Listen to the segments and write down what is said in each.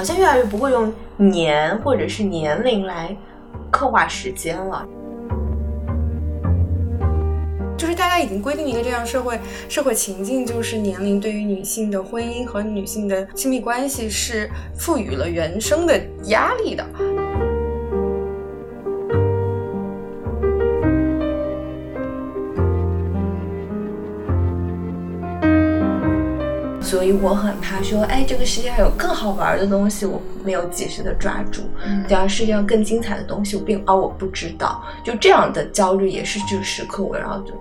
好像越来越不会用年或者是年龄来刻画时间了。就是大家已经规定一个这样社会社会情境，就是年龄对于女性的婚姻和女性的亲密关系是赋予了原生的压力的。所以我很怕说，哎，这个世界上有更好玩的东西，我没有及时的抓住；，第二，世界上更精彩的东西，我并啊我不知道，就这样的焦虑也是就时刻围绕着。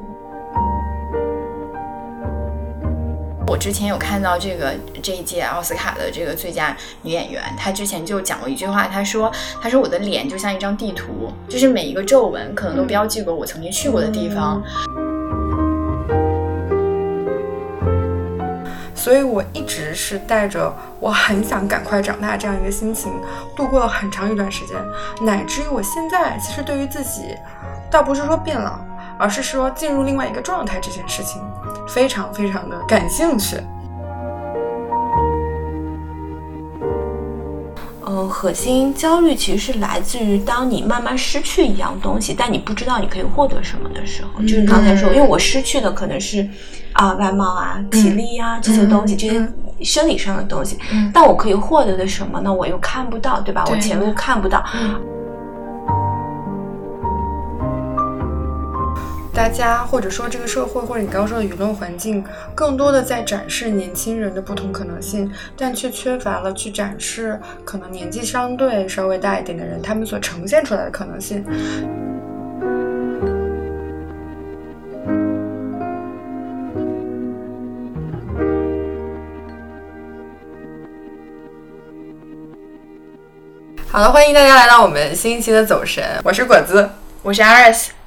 我之前有看到这个这一届奥斯卡的这个最佳女演员，她之前就讲过一句话，她说：“她说我的脸就像一张地图，就是每一个皱纹可能都标记过我曾经去过的地方。”所以我一直是带着我很想赶快长大这样一个心情，度过了很长一段时间，乃至于我现在其实对于自己，倒不是说变老。而是说进入另外一个状态这件事情，非常非常的感兴趣。嗯，核心焦虑其实是来自于当你慢慢失去一样东西，但你不知道你可以获得什么的时候。就是刚才说，因为我失去的可能是啊外貌啊、体力啊这些东西，这些生理上的东西。但我可以获得的什么呢？我又看不到，对吧？我前路看不到。大家或者说这个社会，或者你刚刚说的舆论环境，更多的在展示年轻人的不同可能性，但却缺乏了去展示可能年纪相对稍微大一点的人他们所呈现出来的可能性。好了，欢迎大家来到我们新一期的走神，我是果子，我是 Aris。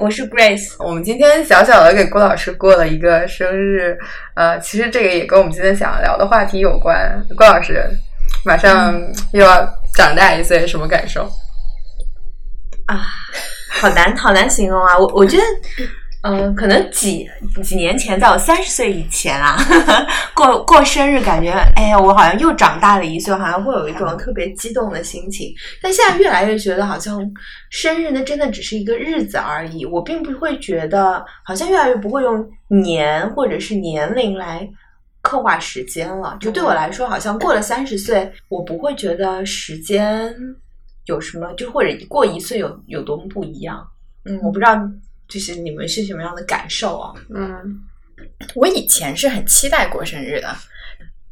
我是 Grace，我们今天小小的给郭老师过了一个生日，呃，其实这个也跟我们今天想聊的话题有关。郭老师马上又要长大一岁，什么感受？啊，好难，好难形容啊！我我觉得。嗯，可能几几年前，在我三十岁以前啊，过过生日，感觉哎呀，我好像又长大了一岁，好像会有一种特别激动的心情。但现在越来越觉得，好像生日呢，真的只是一个日子而已。我并不会觉得，好像越来越不会用年或者是年龄来刻画时间了。就对我来说，好像过了三十岁，我不会觉得时间有什么，就或者过一岁有有多么不一样。嗯，我不知道。就是你们是什么样的感受啊？嗯，我以前是很期待过生日的，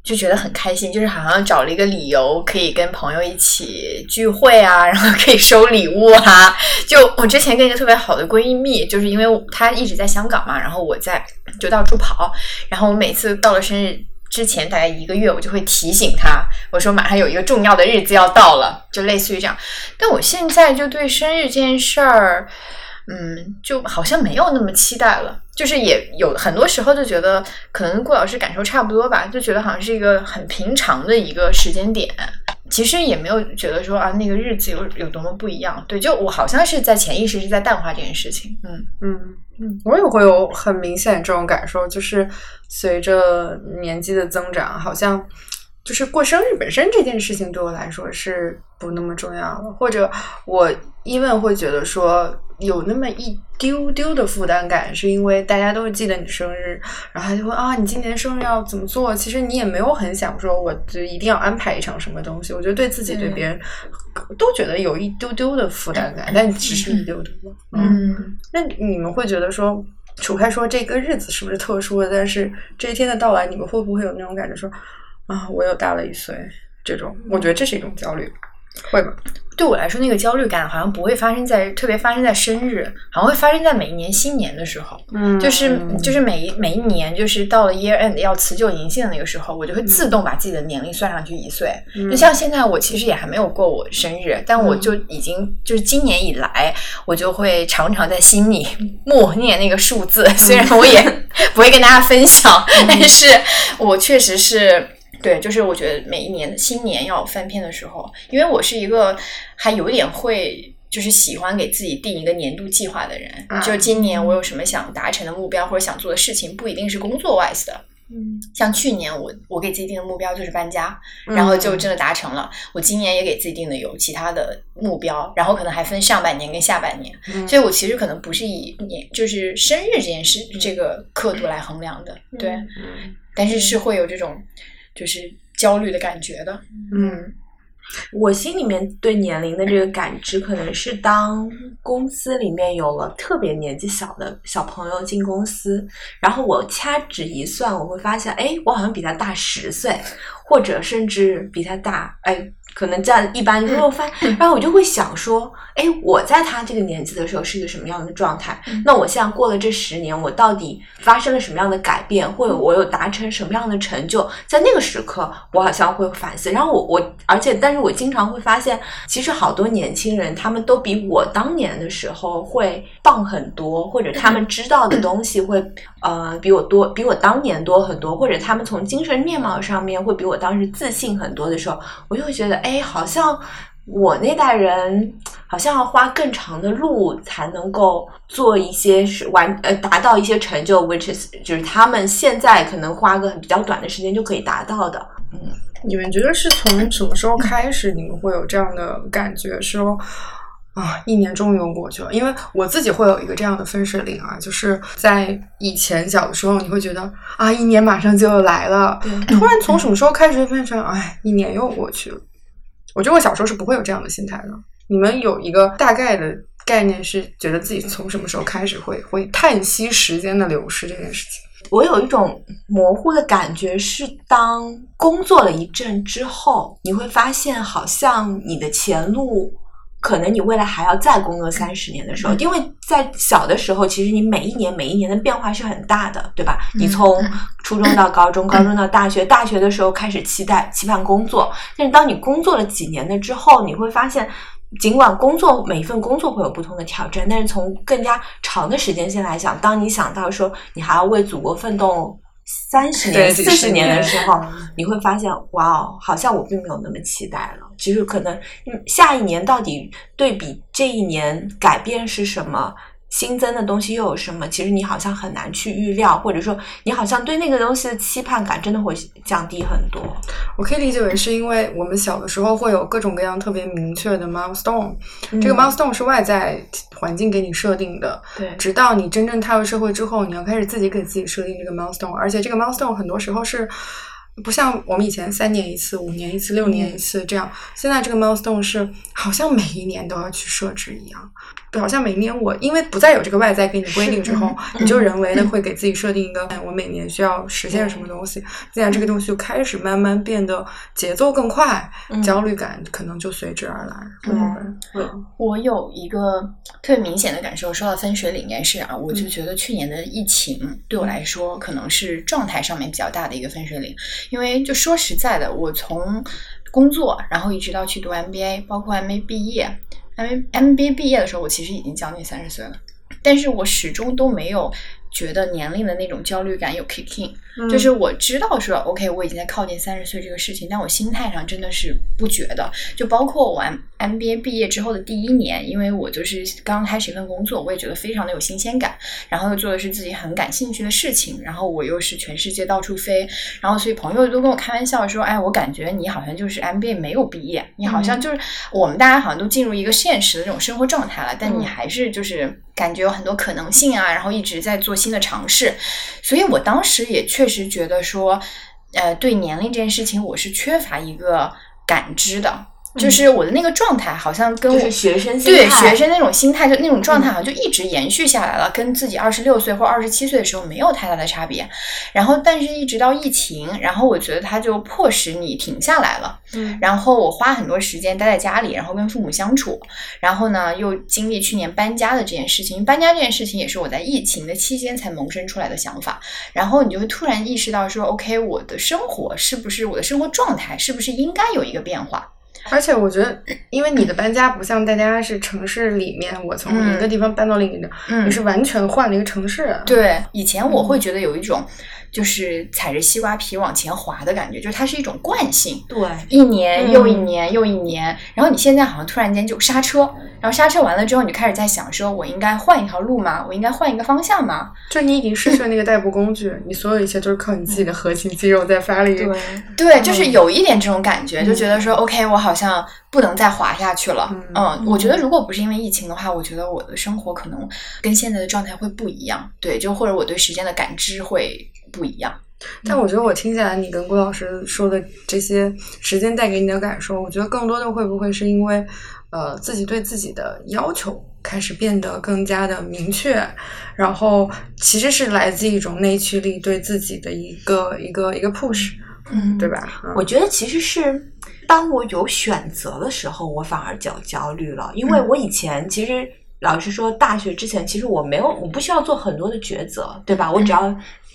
就觉得很开心，就是好像找了一个理由可以跟朋友一起聚会啊，然后可以收礼物啊。就我之前跟一个特别好的闺蜜，就是因为她一直在香港嘛，然后我在就到处跑，然后我每次到了生日之前大概一个月，我就会提醒她，我说马上有一个重要的日子要到了，就类似于这样。但我现在就对生日这件事儿。嗯，就好像没有那么期待了，就是也有很多时候就觉得，可能顾老师感受差不多吧，就觉得好像是一个很平常的一个时间点，其实也没有觉得说啊那个日子有有多么不一样。对，就我好像是在潜意识是在淡化这件事情。嗯嗯嗯，我也会有很明显这种感受，就是随着年纪的增长，好像就是过生日本身这件事情对我来说是不那么重要了，或者我因为会觉得说。有那么一丢丢的负担感，是因为大家都会记得你生日，然后他就会啊，你今年生日要怎么做？其实你也没有很想说，我就一定要安排一场什么东西。我觉得对自己对别人都觉得有一丢丢的负担感，但只是一丢丢。嗯，那你们会觉得说，除开说这个日子是不是特殊的，但是这一天的到来，你们会不会有那种感觉说啊，我又大了一岁？这种，我觉得这是一种焦虑。会吗？对我来说，那个焦虑感好像不会发生在特别发生在生日，好像会发生在每一年新年的时候。嗯，就是就是每一每一年，就是到了 year end 要辞旧迎新的那个时候，我就会自动把自己的年龄算上去一岁。就像现在，我其实也还没有过我生日，但我就已经就是今年以来，我就会常常在心里默念那个数字。虽然我也 不会跟大家分享，但是我确实是。对，就是我觉得每一年的新年要翻篇的时候，因为我是一个还有点会，就是喜欢给自己定一个年度计划的人。就今年我有什么想达成的目标或者想做的事情，不一定是工作 wise 的，嗯。像去年我我给自己定的目标就是搬家，然后就真的达成了。我今年也给自己定的有其他的目标，然后可能还分上半年跟下半年，嗯。所以我其实可能不是以年就是生日这件事这个刻度来衡量的，对，嗯。但是是会有这种就是焦虑的感觉的，嗯。我心里面对年龄的这个感知，可能是当公司里面有了特别年纪小的小朋友进公司，然后我掐指一算，我会发现，哎，我好像比他大十岁，或者甚至比他大，哎，可能占一般。如果 发，然后我就会想说，哎，我在他这个年纪的时候是一个什么样的状态？那我现在过了这十年，我到底发生了什么样的改变，或者我有达成什么样的成就？在那个时刻，我好像会反思。然后我我，而且但是我经常会发现，其实好多年轻人他们都比我当年的时候会棒很多，或者他们知道的东西会呃比我多，比我当年多很多，或者他们从精神面貌上面会比我当时自信很多的时候，我就会觉得，哎，好像。我那代人好像要花更长的路才能够做一些是完呃达到一些成就，which is 就是他们现在可能花个比较短的时间就可以达到的。嗯你们觉得是从什么时候开始，你们会有这样的感觉说？啊，一年终于又过去了，因为我自己会有一个这样的分水岭啊，就是在以前小的时候，你会觉得啊，一年马上就要来了，突然从什么时候开始变成哎，一年又过去了？我觉得我小时候是不会有这样的心态的。你们有一个大概的概念，是觉得自己从什么时候开始会会叹息时间的流逝这件事情？我有一种模糊的感觉，是当工作了一阵之后，你会发现好像你的前路。可能你未来还要再工作三十年的时候，因为在小的时候，其实你每一年每一年的变化是很大的，对吧？你从初中到高中，高中到大学，大学的时候开始期待期盼工作，但是当你工作了几年了之后，你会发现，尽管工作每一份工作会有不同的挑战，但是从更加长的时间线来讲，当你想到说你还要为祖国奋斗。三十年、四十年的时候，你会发现，哇哦，好像我并没有那么期待了。其实可能下一年到底对比这一年改变是什么，新增的东西又有什么？其实你好像很难去预料，或者说你好像对那个东西的期盼感真的会降低很多。我可以理解为是因为我们小的时候会有各种各样特别明确的 milestone，、嗯、这个 milestone 是外在环境给你设定的，对，直到你真正踏入社会之后，你要开始自己给自己设定这个 milestone，而且这个 milestone 很多时候是。不像我们以前三年一次、五年一次、六年一次这样，现在这个 milestone 是好像每一年都要去设置一样，好像每年我因为不再有这个外在给你规定之后，你就人为的会给自己设定一个，我每年需要实现什么东西，现在这个东西就开始慢慢变得节奏更快，焦虑感可能就随之而来，会不会？会。我有一个特别明显的感受，说到分水岭这件事啊，我就觉得去年的疫情对我来说可能是状态上面比较大的一个分水岭。因为就说实在的，我从工作，然后一直到去读 MBA，包括还没毕业还没 MBA 毕业的时候，我其实已经将近三十岁了，但是我始终都没有觉得年龄的那种焦虑感有 kick in，、嗯。就是我知道说 OK，我已经在靠近三十岁这个事情，但我心态上真的是不觉得。就包括我 M MBA 毕业之后的第一年，因为我就是刚开始一份工作，我也觉得非常的有新鲜感，然后又做的是自己很感兴趣的事情，然后我又是全世界到处飞，然后所以朋友都跟我开玩笑说，哎，我感觉你好像就是 MBA 没有毕业，你好像就是、我们大家好像都进入一个现实的这种生活状态了，但你还是就是感觉有很多可能性啊，然后一直在做新的尝试，所以我当时也确实觉得说，呃，对年龄这件事情我是缺乏一个感知的。就是我的那个状态，好像跟我、就是学生对学生那种心态，就那种状态，好像就一直延续下来了，跟自己二十六岁或二十七岁的时候没有太大的差别。然后，但是一直到疫情，然后我觉得它就迫使你停下来了。嗯然后我花很多时间待在家里，然后跟父母相处，然后呢又经历去年搬家的这件事情。搬家这件事情也是我在疫情的期间才萌生出来的想法。然后你就会突然意识到说，OK，我的生活是不是我的生活状态是不是应该有一个变化？而且我觉得，因为你的搬家不像大家是城市里面，我从一个地方搬到另一个，嗯你是完全换了一个城市。啊对，以前我会觉得有一种就是踩着西瓜皮往前滑的感觉，就是它是一种惯性，对，一年又一嗯年又一年，然后你现在好像突然间就刹车，然后刹车完了之后，你就开始在想说，我应该换一条路吗？我应该换一个方向吗？就你已经失去了那个代步工具，你所有一切都是靠你自己的核心肌肉在发力。对，对，就是有一点这种感觉，就觉得说，OK，我好像不能再滑下去了。嗯嗯，我觉得如果不是因为疫情的话，我觉得我的生活可能跟现在的状态会不一样。对，就或者我对时间的感知会不一样。但我觉得我听起来，你跟郭老师说的这些时间带给你的感受，我觉得更多的会不会是因为，呃，自己对自己的要求开始变得更加的明确，然后其实是来自一种内驱力对自己的一个一个一个 push，嗯对吧？嗯我觉得其实是当我有选择的时候，我反而就焦虑了，因为我以前其实老实说，大学之前其实我没有，我不需要做很多的抉择，对吧？我只要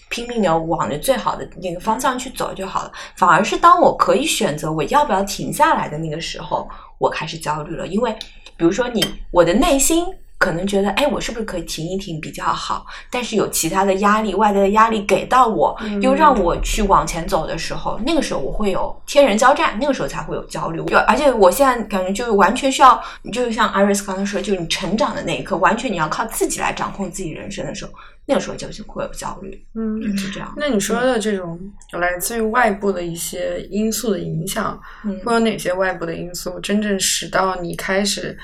拼命的往着最好的那个方向去走就好了。反而是当我可以选择我要不要停下来的那个时候，我开始焦虑了，因为比如说你，我的内心。可能觉得，哎，我是不是可以停一停比较好？但是有其他的压力，外在的压力给到我，嗯又让我去往前走的时候，那个时候我会有天人交战，那个时候才会有焦虑。就而且我现在感觉就是完全需要，就是像 Iris 刚才说，就是你成长的那一刻，完全你要靠自己来掌控自己人生的时候，那个时候就是会有焦虑，嗯。是这样。那你说的这种来自于外部的一些因素的影响，嗯会有哪些外部的因素真正使到你开始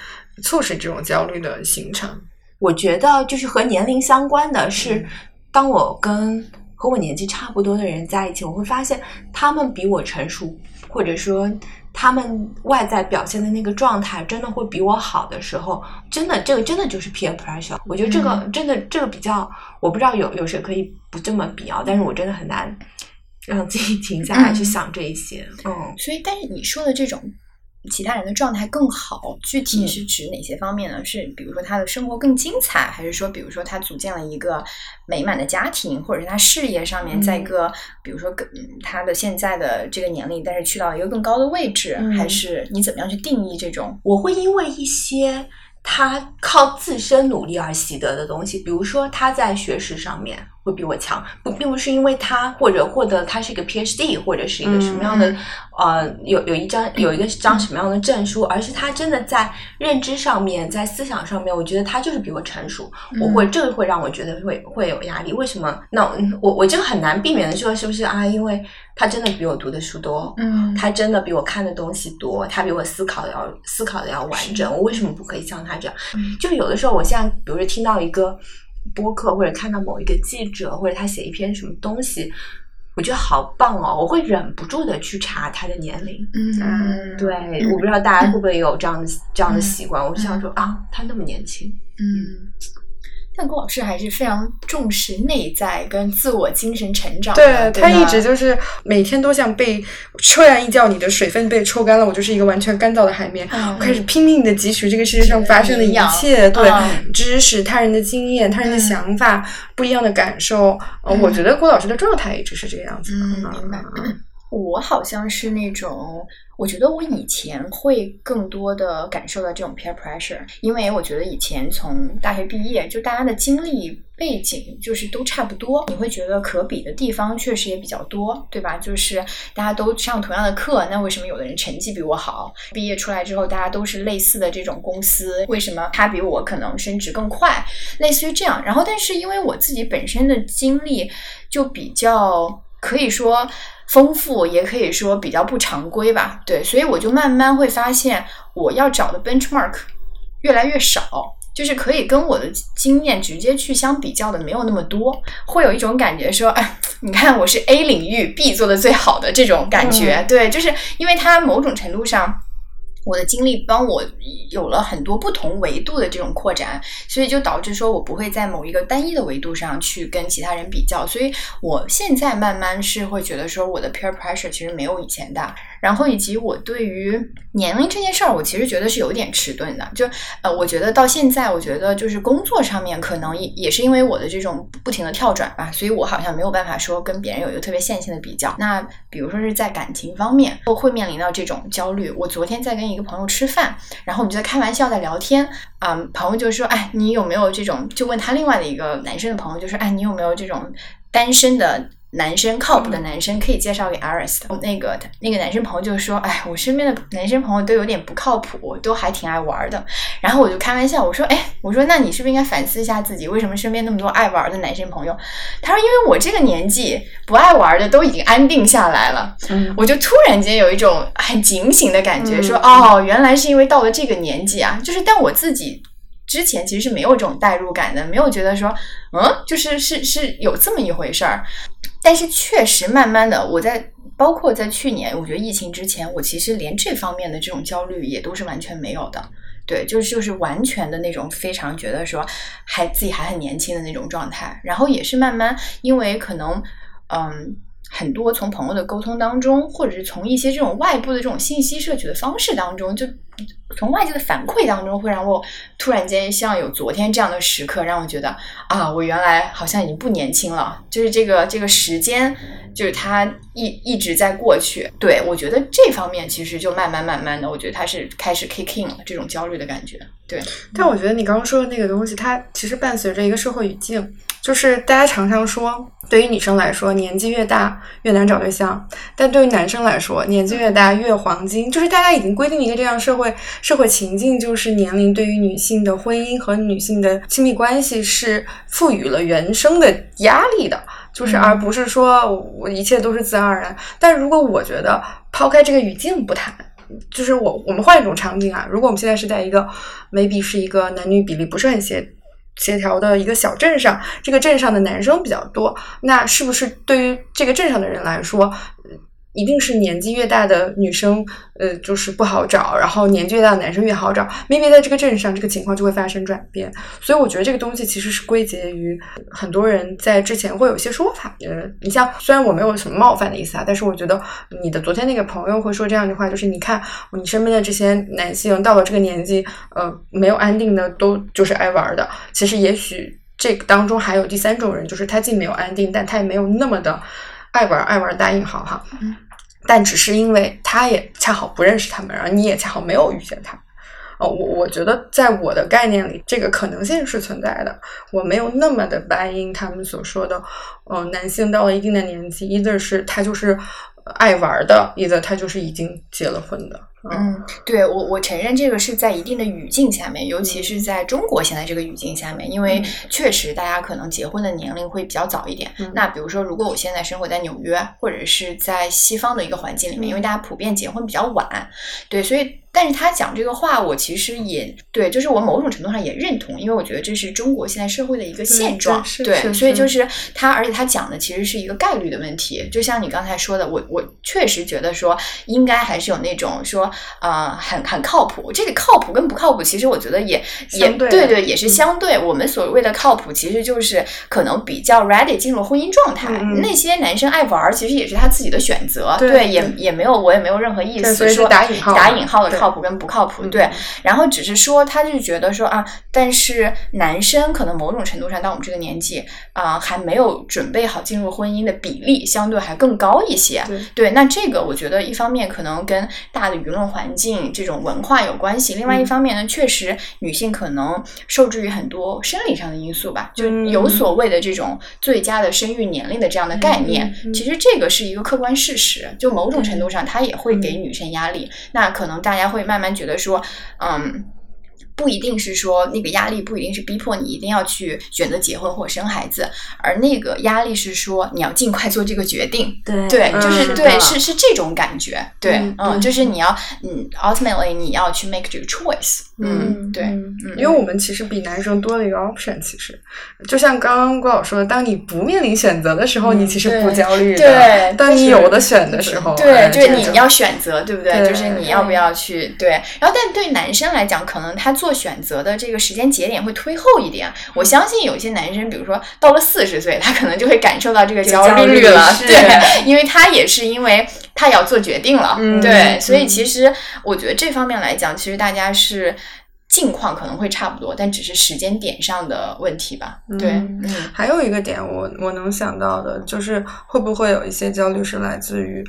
促使这种焦虑的形成？我觉得就是和年龄相关的是，当我跟和我年纪差不多的人在一起，我会发现他们比我成熟，或者说他们外在表现的那个状态真的会比我好的时候，真的这个真的就是 peer pressure。我觉得这个、真的这个比较，我不知道有有谁可以不这么比啊，但是我真的很难让自己停下来去想这一些。嗯所以，但是你说的这种其他人的状态更好，具体是指哪些方面呢？是比如说他的生活更精彩，还是说比如说他组建了一个美满的家庭，或者是他事业上面在一个、比如说更嗯他的现在的这个年龄，但是去到一个更高的位置，嗯还是你怎么样去定义这种？我会因为一些他靠自身努力而习得的东西，比如说他在学识上面会比我强，不并不是因为他或者获得他是一个 PhD 或者是一个什么样的、嗯呃有有一张有一个张什么样的证书，而是他真的在认知上面，在思想上面，我觉得他就是比我成熟，我会这个会让我觉得会会有压力。为什么？那嗯我我这个很难避免的说，是不是啊？因为他真的比我读的书多，嗯他真的比我看的东西多，他比我思考的要思考的要完整。我为什么不可以像他这样？嗯就有的时候，我现在比如说听到一个播客，或者看到某一个记者，或者他写一篇什么东西，我觉得好棒哦，我会忍不住的去查他的年龄。嗯，对，我不知道大家会不会有这样的这样的习惯。我就想说啊，他那么年轻，嗯。但郭老师还是非常重视内在跟自我精神成长对的，他一直就是每天都像被抽完一觉，你的水分被抽干了，我就是一个完全干燥的海绵。嗯我开始拼命的汲取这个世界上发生的一切，对、嗯知识、他人的经验、他人的嗯想法、不一样的感受。我觉得郭老师的状态一直是这个样子的。嗯明白我好像是那种，我觉得我以前会更多的感受到这种 peer pressure，因为我觉得以前从大学毕业，就大家的经历背景就是都差不多，你会觉得可比的地方确实也比较多，对吧？就是大家都上同样的课，那为什么有的人成绩比我好？毕业出来之后，大家都是类似的这种公司，为什么他比我可能升职更快？类似于这样。然后，但是因为我自己本身的经历就比较可以说丰富，也可以说比较不常规吧。对，所以我就慢慢会发现，我要找的 benchmark 越来越少。就是可以跟我的经验直接去相比较的没有那么多，会有一种感觉说，哎，你看我是 A 领域 B 做的最好的这种感觉，对，就是因为它某种程度上。我的经历帮我有了很多不同维度的这种扩展，所以就导致说我不会在某一个单一的维度上去跟其他人比较，所以我现在慢慢是会觉得说我的 peer pressure 其实没有以前大，然后以及我对于年龄这件事儿，我其实觉得是有点迟钝的，就呃，我觉得到现在，我觉得就是工作上面可能也也是因为我的这种不停的跳转吧，所以我好像没有办法说跟别人有一个特别线性的比较。那比如说是在感情方面，会会面临到这种焦虑。我昨天在跟一个朋友吃饭，然后我们就在开玩笑在聊天，啊、朋友就说，哎，你有没有这种？就问他另外的一个男生的朋友，就说，哎，你有没有这种单身的？男生靠谱的男生可以介绍给 Iris 的。那个那个男生朋友就说：“哎，我身边的男生朋友都有点不靠谱，都还挺爱玩的。”然后我就开玩笑我说：“哎，我说那你是不是应该反思一下自己，为什么身边那么多爱玩的男生朋友？”他说：“因为我这个年纪不爱玩的都已经安定下来了。”嗯我就突然间有一种很警醒的感觉，嗯说：“哦，原来是因为到了这个年纪啊，就是但我自己。”之前其实是没有这种代入感的，没有觉得说，嗯，就是是是有这么一回事儿。但是确实，慢慢的，我在包括在去年，我觉得疫情之前，我其实连这方面的这种焦虑也都是完全没有的。对，就是就是完全的那种非常觉得说还自己还很年轻的那种状态。然后也是慢慢，因为可能嗯。很多从朋友的沟通当中，或者是从一些这种外部的这种信息摄取的方式当中，就从外界的反馈当中，会让我突然间像有昨天这样的时刻，让我觉得啊，我原来好像已经不年轻了。就是这个这个时间，就是它一一直在过去。对我觉得这方面其实就慢慢慢慢的，我觉得它是开始 kick in 了这种焦虑的感觉。对，但我觉得你刚刚说的那个东西，它其实伴随着一个社会语境，就是大家常常说，对于女生来说，年纪越大越难找对象；但对于男生来说，年纪越大越黄金。就是大家已经规定一个这样社会社会情境，就是年龄对于女性的婚姻和女性的亲密关系是赋予了原生的压力的，就是嗯而不是说我一切都是自然而然。但如果我觉得抛开这个语境不谈。就是我我们换一种场景啊，如果我们现在是在一个 maybe 是一个男女比例不是很协协调的一个小镇上，这个镇上的男生比较多，那是不是对于这个镇上的人来说，呃一定是年纪越大的女生，呃，就是不好找，然后年纪越大的男生越好找明明在这个镇上，这个情况就会发生转变。所以我觉得这个东西其实是归结于很多人在之前会有一些说法。呃，你像虽然我没有什么冒犯的意思啊，但是我觉得你的昨天那个朋友会说这样的话，就是你看你身边的这些男性到了这个年纪，呃，没有安定的都就是爱玩的。其实也许这个当中还有第三种人，就是他既没有安定，但他也没有那么的爱玩爱玩大引号哈。嗯但只是因为他也恰好不认识他们，然后你也恰好没有遇见他。哦，我我觉得在我的概念里，这个可能性是存在的。我没有那么的白因他们所说的，呃，男性到了一定的年纪，either 是他就是呃爱玩的，either 他就是已经结了婚的。嗯，对我我承认这个是在一定的语境下面，尤其是在中国现在这个语境下面，因为嗯确实大家可能结婚的年龄会比较早一点。嗯那比如说，如果我现在生活在纽约，或者是在西方的一个环境里面，嗯因为大家普遍结婚比较晚，对，所以但是他讲这个话，我其实也对，就是我某种程度上也认同，因为我觉得这是中国现在社会的一个现状。对，所以就是他，而且他讲的其实是一个概率的问题。就像你刚才说的，我我确实觉得说应该还是有那种说呃很很靠谱。这个靠谱跟不靠谱，其实我觉得也也对对对，也是嗯相对。我们所谓的靠谱，其实就是可能比较 ready 进入婚姻状态。那些男生爱玩儿，其实也是他自己的选择。对也对也没有我也没有任何意思说打引号的打引号的靠谱跟不靠谱。嗯对，然后只是说，他就觉得说啊，但是男生可能某种程度上到我们这个年纪啊、还没有准备好进入婚姻的比例相对还更高一些。对那这个我觉得一方面可能跟大的舆论环境这种文化有关系，另外一嗯方面呢，确实女性可能受制于很多生理上的因素吧，就嗯有所谓的这种最佳的生育年龄的这样的概念。其实这个是一个客观事实，就某种程度上它也会给嗯女生压力。那可能大家会慢慢觉得说，嗯。不一定是说那个压力不一定是逼迫你一定要去选择结婚或生孩子，而那个压力是说你要尽快做这个决定。对对，嗯就是是对，是是这种感觉。对，嗯嗯，就是你要，嗯，ultimately 你要去 make 这个 choice。嗯对，因为我们其实比男生多了一个 option，其实就像刚刚郭老师说的，当你不面临选择的时候，嗯你其实不焦虑的。对当你有的选的时候，对，哎就是你要选择，对不对？对就是你要不要去对。然后，但对男生来讲，可能他做选择的这个时间节点会推后一点。我相信有些男生，比如说到了四十岁，他可能就会感受到这个焦焦虑了，是对，因为他也是因为他要做决定了，嗯对。所以嗯其实我觉得这方面来讲，其实大家是。境况可能会差不多，但只是时间点上的问题吧。对，嗯嗯还有一个点我，我能想到的就是，会不会有一些焦虑是来自于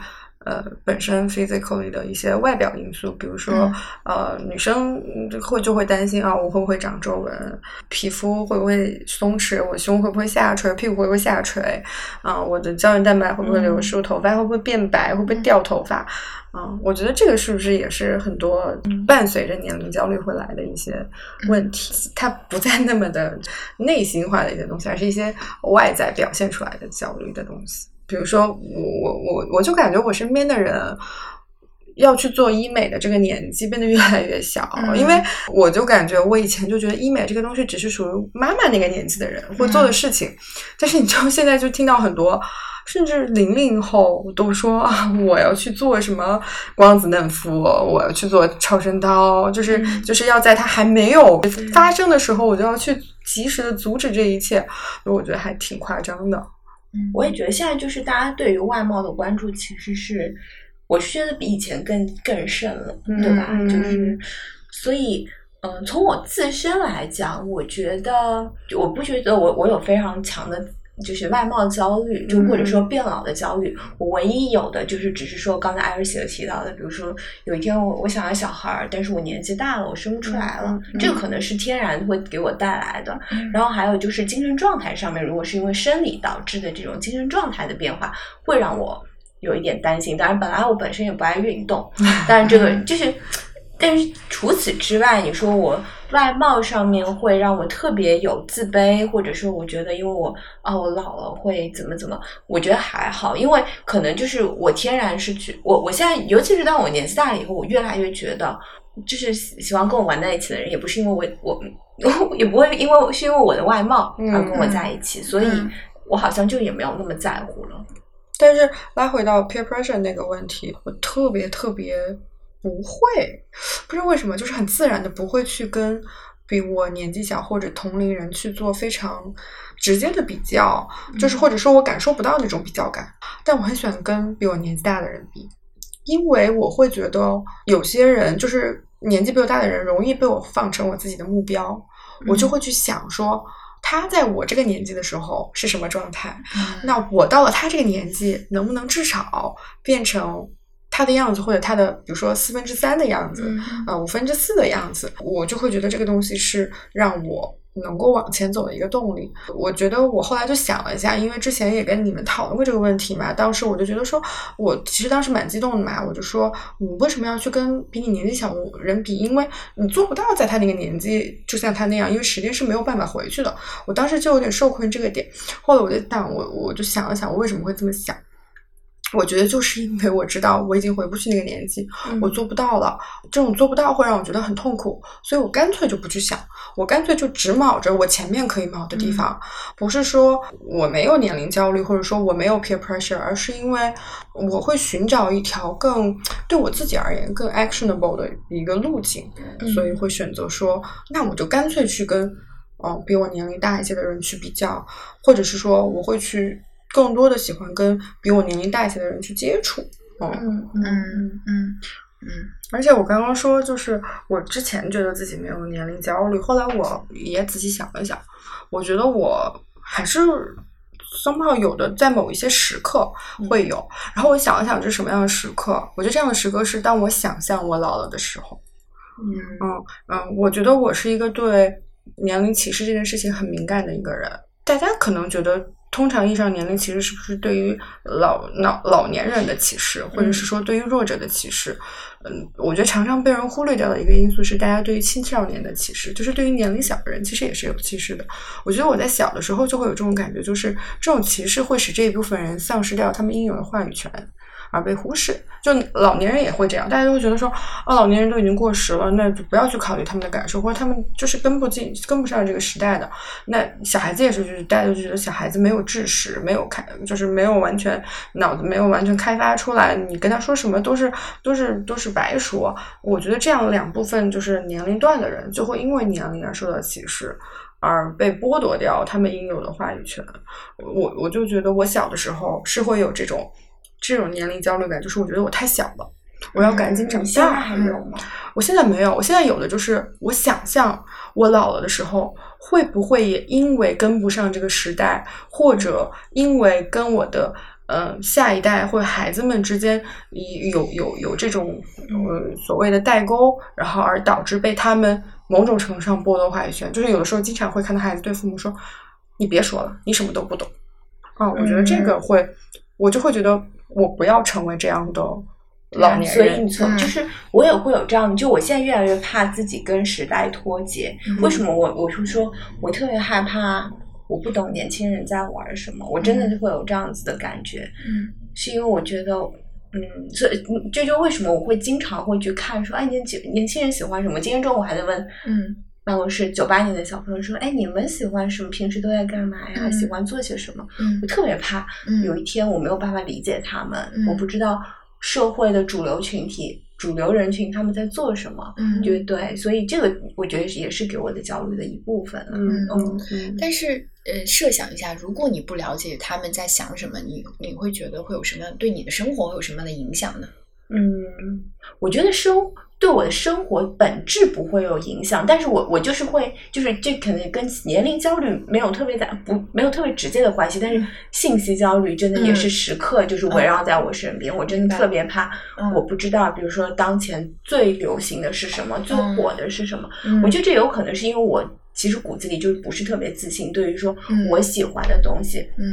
呃本身 physically 的一些外表因素，比如说、嗯呃女生嗯会就会担心啊，我会不会长皱纹，皮肤会不会松弛，我胸会不会下垂，屁股会不会下垂，啊、我的胶原蛋白会不会流失，头发会不会变白，会不会掉头发。嗯，我觉得这个是不是也是很多伴随着年龄焦虑会来的一些问题？它不再那么的内心化的一些东西，而是一些外在表现出来的焦虑的东西。比如说，我我我我就感觉我身边的人。要去做医美的这个年纪变得越来越小，嗯因为我就感觉我以前就觉得医美这个东西只是属于妈妈那个年纪的人会做的事情，但是你知道现在就听到很多，甚至零零后都说啊，我要去做什么光子嫩肤，我要去做超声刀，就是、嗯就是要在它还没有发生的时候，我就要去及时的阻止这一切，我觉得还挺夸张的。我也觉得现在就是大家对于外貌的关注，其实是我是觉得比以前更更甚了，嗯对吧？嗯就是所以，嗯、从我自身来讲，我觉得我不觉得我我有非常强的。就是外貌焦虑，就或者说变老的焦虑，我唯一有的就是只是说刚才艾瑞希有提到的，比如说有一天我我想要小孩儿，但是我年纪大了，我生不出来了，这个可能是天然会给我带来的。嗯然后还有就是精神状态上面，如果是因为生理导致的这种精神状态的变化，会让我有一点担心。当然，本来我本身也不爱运动，但是这个就是，但是除此之外，你说我外貌上面会让我特别有自卑，或者说我觉得因为我啊我老了会怎么怎么，我觉得还好，因为可能就是我天然是觉我我现在，尤其是当我年纪大了以后，我越来越觉得。就是喜喜欢跟我玩在一起的人，也不是因为我我也不会因为是因为我的外貌而跟我在一起，所以嗯我好像就也没有那么在乎了。但是拉回到 peer pressure 那个问题，我特别特别不会，不知道为什么，就是很自然的不会去跟比我年纪小或者同龄人去做非常直接的比较，就是或者说我感受不到那种比较感，但我很喜欢跟比我年纪大的人比，因为我会觉得有些人就是年纪比我大的人，容易被我放成我自己的目标，我就会去想说。他在我这个年纪的时候是什么状态？那我到了他这个年纪，能不能至少变成他的样子，或者他的比如说四分之三的样子，嗯呃五分之四的样子，我就会觉得这个东西是让我能够往前走的一个动力。我觉得我后来就想了一下，因为之前也跟你们讨论过这个问题嘛，当时我就觉得说，我其实当时蛮激动的嘛，我就说，你为什么要去跟比你年纪小的人比？因为你做不到在他那个年纪就像他那样，因为时间是没有办法回去的。我当时就有点受困这个点，后来我就想，我我就想了想，我为什么会这么想？我觉得就是因为我知道我已经回不去那个年纪，我做不到了。这种做不到会让我觉得很痛苦，所以我干脆就不去想，我干脆就只卯着我前面可以卯的地方。不是说我没有年龄焦虑，或者说我没有 peer pressure，而是因为我会寻找一条更对我自己而言更 actionable 的一个路径，所以会选择说，那我就干脆去跟嗯、呃比我年龄大一些的人去比较，或者是说我会去更多的喜欢跟比我年龄大一些的人去接触。嗯，嗯嗯嗯嗯而且我刚刚说，就是我之前觉得自己没有年龄焦虑，后来我也仔细想了想，我觉得我还是 somehow 有的，在某一些时刻会有。然后我想了想，这是什么样的时刻？我觉得这样的时刻是当我想象我老了的时候。嗯嗯，我觉得我是一个对年龄歧视这件事情很敏感的一个人。大家可能觉得通常意义上年龄歧视是不是对于老老老年人的歧视，或者是说对于弱者的歧视？嗯，我觉得常常被人忽略掉的一个因素是大家对于青少年的歧视，就是对于年龄小的人其实也是有歧视的。我觉得我在小的时候就会有这种感觉，就是这种歧视会使这一部分人丧失掉他们应有的话语权。而被忽视，就老年人也会这样，大家都会觉得说，啊，老年人都已经过时了，那就不要去考虑他们的感受，或者他们就是跟不进、跟不上这个时代的。那小孩子也是，就是大家都觉得小孩子没有知识，没有开，就是没有完全脑子没有完全开发出来，你跟他说什么都是都是都是白说。我觉得这样两部分就是年龄段的人，就会因为年龄而受到歧视，而被剥夺掉他们应有的话语权。我我就觉得我小的时候是会有这种。这种年龄焦虑感，就是我觉得我太小了，我要赶紧长大。还有吗？我现在没有，我现在有的就是我想象我老了的时候，会不会也因为跟不上这个时代，或者因为跟我的嗯下一代或孩子们之间有有有这种呃所谓的代沟，然后而导致被他们某种程度上剥夺话语权。就是有的时候经常会看到孩子对父母说：“你别说了，你什么都不懂。”啊，我觉得这个会，我就会觉得。我不要成为这样的老年人，所以你从就是我也会有这样，就我现在越来越怕自己跟时代脱节。为什么我我是说，我特别害怕我不懂年轻人在玩什么，我真的就会有这样子的感觉。嗯，是因为我觉得，嗯，所以这就为什么我会经常会去看说，哎，年轻年轻人喜欢什么？今天中午还在问，嗯。办公室九八年的小朋友说：“哎，你们喜欢什么？平时都在干嘛呀？喜欢做些什么？”我特别怕有一天我没有办法理解他们，我不知道社会的主流群体、主流人群他们在做什么。嗯，对对，所以这个我觉得也是给我的焦虑的一部分。嗯嗯，但是呃，设想一下，如果你不了解他们在想什么，你你会觉得会有什么对你的生活会有什么样的影响呢？嗯，我觉得生。对我的生活本质不会有影响，但是我我就是会，就是这可能跟年龄焦虑没有特别大不没有特别直接的关系，但是信息焦虑真的也是时刻就是围绕在我身边，我真的特别怕，我不知道，比如说当前最流行的是什么，最火的是什么，我觉得这有可能是因为我其实骨子里就不是特别自信，对于说我喜欢的东西，嗯，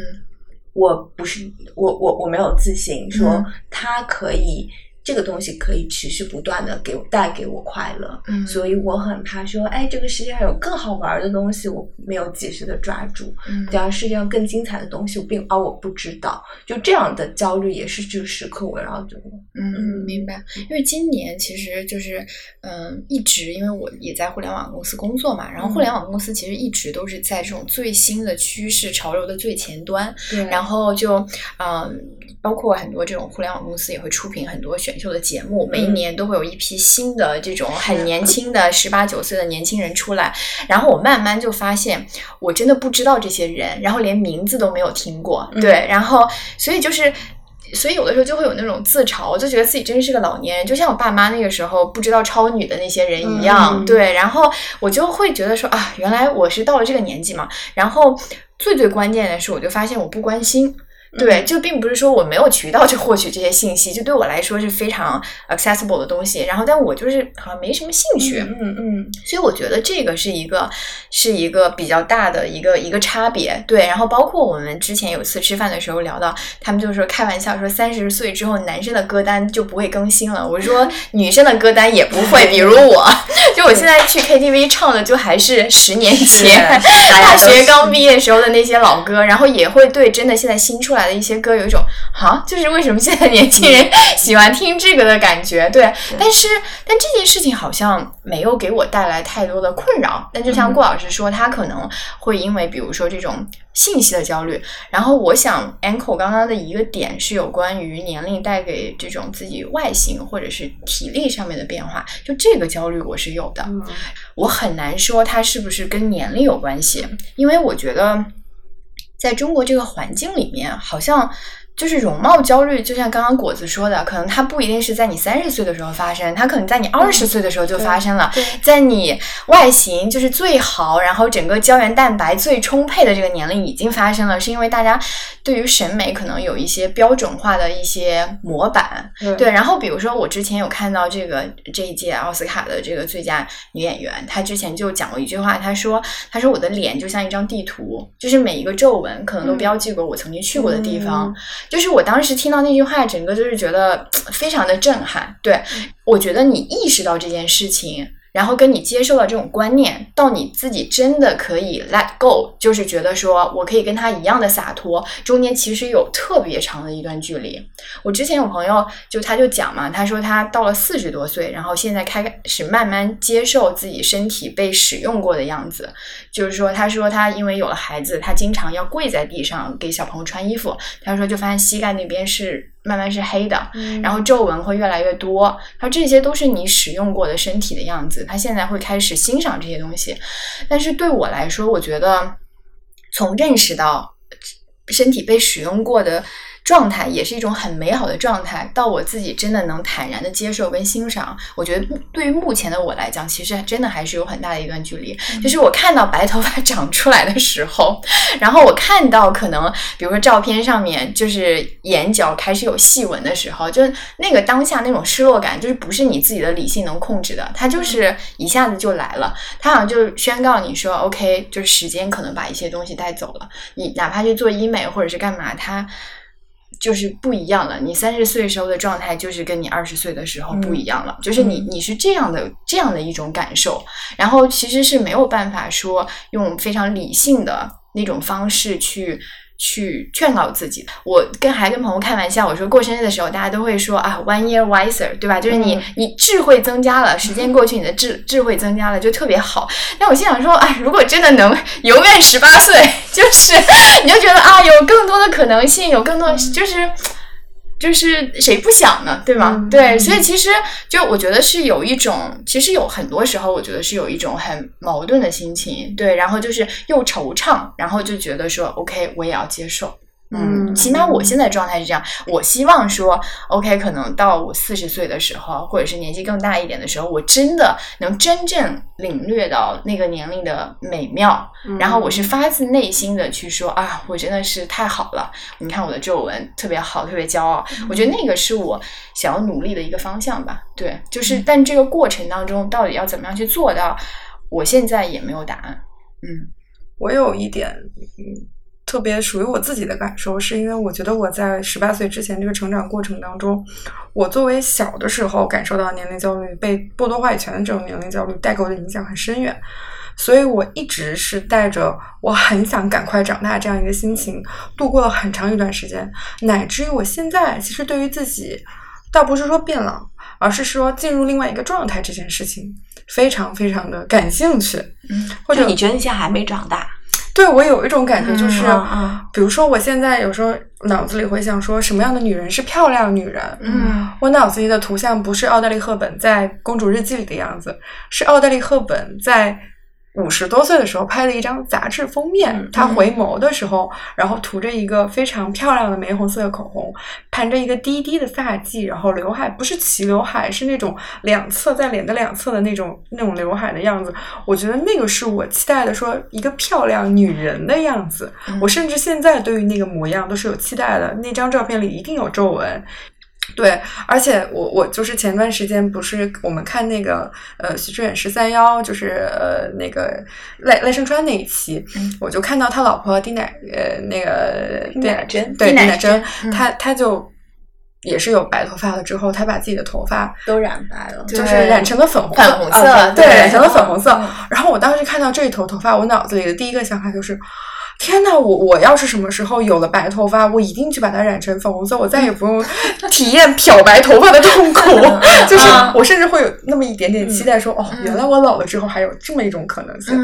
我不是我我我没有自信说它可以。这个东西可以持续不断的给我带给我快乐，嗯，所以我很怕说，哎，这个世界上有更好玩的东西，我没有及时的抓住，嗯，这样世界上更精彩的东西，我并而我不知道，就这样的焦虑也是这个时刻围绕着我，嗯，明白。因为今年其实就是，嗯，一直因为我也在互联网公司工作嘛，然后互联网公司其实一直都是在这种最新的趋势潮流的最前端，对，然后就，嗯，包括很多这种互联网公司也会出品很多选。秀的节目，每一年都会有一批新的这种很年轻的十八九岁的年轻人出来，然后我慢慢就发现，我真的不知道这些人，然后连名字都没有听过，对，然后所以就是，所以有的时候就会有那种自嘲，我就觉得自己真是个老年人，就像我爸妈那个时候不知道超女的那些人一样，对，然后我就会觉得说啊，原来我是到了这个年纪嘛，然后最最关键的是，我就发现我不关心。对，就并不是说我没有渠道去获取这些信息，就对我来说是非常 accessible 的东西。然后，但我就是好像没什么兴趣。嗯嗯。所以我觉得这个是一个是一个比较大的一个一个差别。对，然后包括我们之前有一次吃饭的时候聊到，他们就说开玩笑说三十岁之后男生的歌单就不会更新了。我说 女生的歌单也不会，比如 我，就我现在去 KTV 唱的就还是十年前大学刚毕业时候的那些老歌，然后也会对真的现在新出来。的一些歌有一种哈，就是为什么现在年轻人喜欢听这个的感觉，对。但是，但这件事情好像没有给我带来太多的困扰。但就像顾老师说，他可能会因为比如说这种信息的焦虑。然后，我想 Anko 刚刚的一个点是有关于年龄带给这种自己外形或者是体力上面的变化。就这个焦虑我是有的，我很难说它是不是跟年龄有关系，因为我觉得。在中国这个环境里面，好像就是容貌焦虑，就像刚刚果子说的，可能它不一定是在你三十岁的时候发生，它可能在你二十岁的时候就发生了，在你外形就是最好，然后整个胶原蛋白最充沛的这个年龄已经发生了，是因为大家对于审美可能有一些标准化的一些模板，对。然后比如说我之前有看到这个这一届奥斯卡的这个最佳女演员，她之前就讲过一句话，她说：“她说我的脸就像一张地图，就是每一个皱纹可能都标记过我曾经去过的地方。”就是我当时听到那句话，整个就是觉得非常的震撼。对我觉得你意识到这件事情。然后跟你接受了这种观念，到你自己真的可以 let go，就是觉得说我可以跟他一样的洒脱，中间其实有特别长的一段距离。我之前有朋友就他就讲嘛，他说他到了四十多岁，然后现在开始慢慢接受自己身体被使用过的样子，就是说他说他因为有了孩子，他经常要跪在地上给小朋友穿衣服，他说就发现膝盖那边是。慢慢是黑的，然后皱纹会越来越多。它这些都是你使用过的身体的样子。他现在会开始欣赏这些东西，但是对我来说，我觉得从认识到身体被使用过的。状态也是一种很美好的状态，到我自己真的能坦然的接受跟欣赏，我觉得对于目前的我来讲，其实真的还是有很大的一段距离。就是我看到白头发长出来的时候，然后我看到可能比如说照片上面就是眼角开始有细纹的时候，就那个当下那种失落感，就是不是你自己的理性能控制的，它就是一下子就来了，它好像就宣告你说 OK，就是时间可能把一些东西带走了，你哪怕去做医美或者是干嘛，它。就是不一样了，你三十岁时候的状态就是跟你二十岁的时候不一样了，就是你你是这样的这样的一种感受，然后其实是没有办法说用非常理性的那种方式去。去劝告自己，我跟还跟朋友开玩笑，我说过生日的时候，大家都会说啊，one year wiser，对吧？就是你你智慧增加了，时间过去，你的智智慧增加了，就特别好。但我心想说，哎，如果真的能永远十八岁，就是你就觉得啊，有更多的可能性，有更多就是。就是谁不想呢，对吗？对，所以其实就我觉得是有一种，其实有很多时候，我觉得是有一种很矛盾的心情，对，然后就是又惆怅，然后就觉得说，OK，我也要接受。嗯，起码我现在状态是这样。我希望说，OK，可能到我四十岁的时候，或者是年纪更大一点的时候，我真的能真正领略到那个年龄的美妙。然后我是发自内心的去说啊，我真的是太好了。你看我的皱纹特别好，特别骄傲。我觉得那个是我想要努力的一个方向吧。对，就是，但这个过程当中到底要怎么样去做到，我现在也没有答案。嗯，我有一点，嗯。特别属于我自己的感受，是因为我觉得我在十八岁之前这个成长过程当中，我作为小的时候感受到年龄焦虑、被剥夺话语权的这种年龄焦虑带给我的影响很深远，所以我一直是带着我很想赶快长大这样一个心情度过了很长一段时间，乃至于我现在其实对于自己，倒不是说变老，而是说进入另外一个状态这件事情非常非常的感兴趣，嗯，或者你觉得你现在还没长大？对我有一种感觉，就是，比如说，我现在有时候脑子里会想说，什么样的女人是漂亮女人？嗯，我脑子里的图像不是奥黛丽·赫本在《公主日记》里的样子，是奥黛丽·赫本在。五十多岁的时候拍了一张杂志封面，他回眸的时候，然后涂着一个非常漂亮的玫红色的口红，盘着一个低低的发髻，然后刘海不是齐刘海，是那种两侧在脸的两侧的那种那种刘海的样子。我觉得那个是我期待的，说一个漂亮女人的样子。我甚至现在对于那个模样都是有期待的。那张照片里一定有皱纹。对，而且我我就是前段时间不是我们看那个呃徐志远十三幺，就是呃那个赖赖声川那一期，我就看到他老婆丁乃呃那个丁乃真，对丁乃真，他他就也是有白头发了之后，他把自己的头发都染白了，就是染成了粉红粉红色，对，染成了粉红色。然后我当时看到这一头头发，我脑子里的第一个想法就是。天呐，我我要是什么时候有了白头发，我一定去把它染成粉红色，我再也不用 体验漂白头发的痛苦。就是我甚至会有那么一点点期待，说哦，原来我老了之后还有这么一种可能性。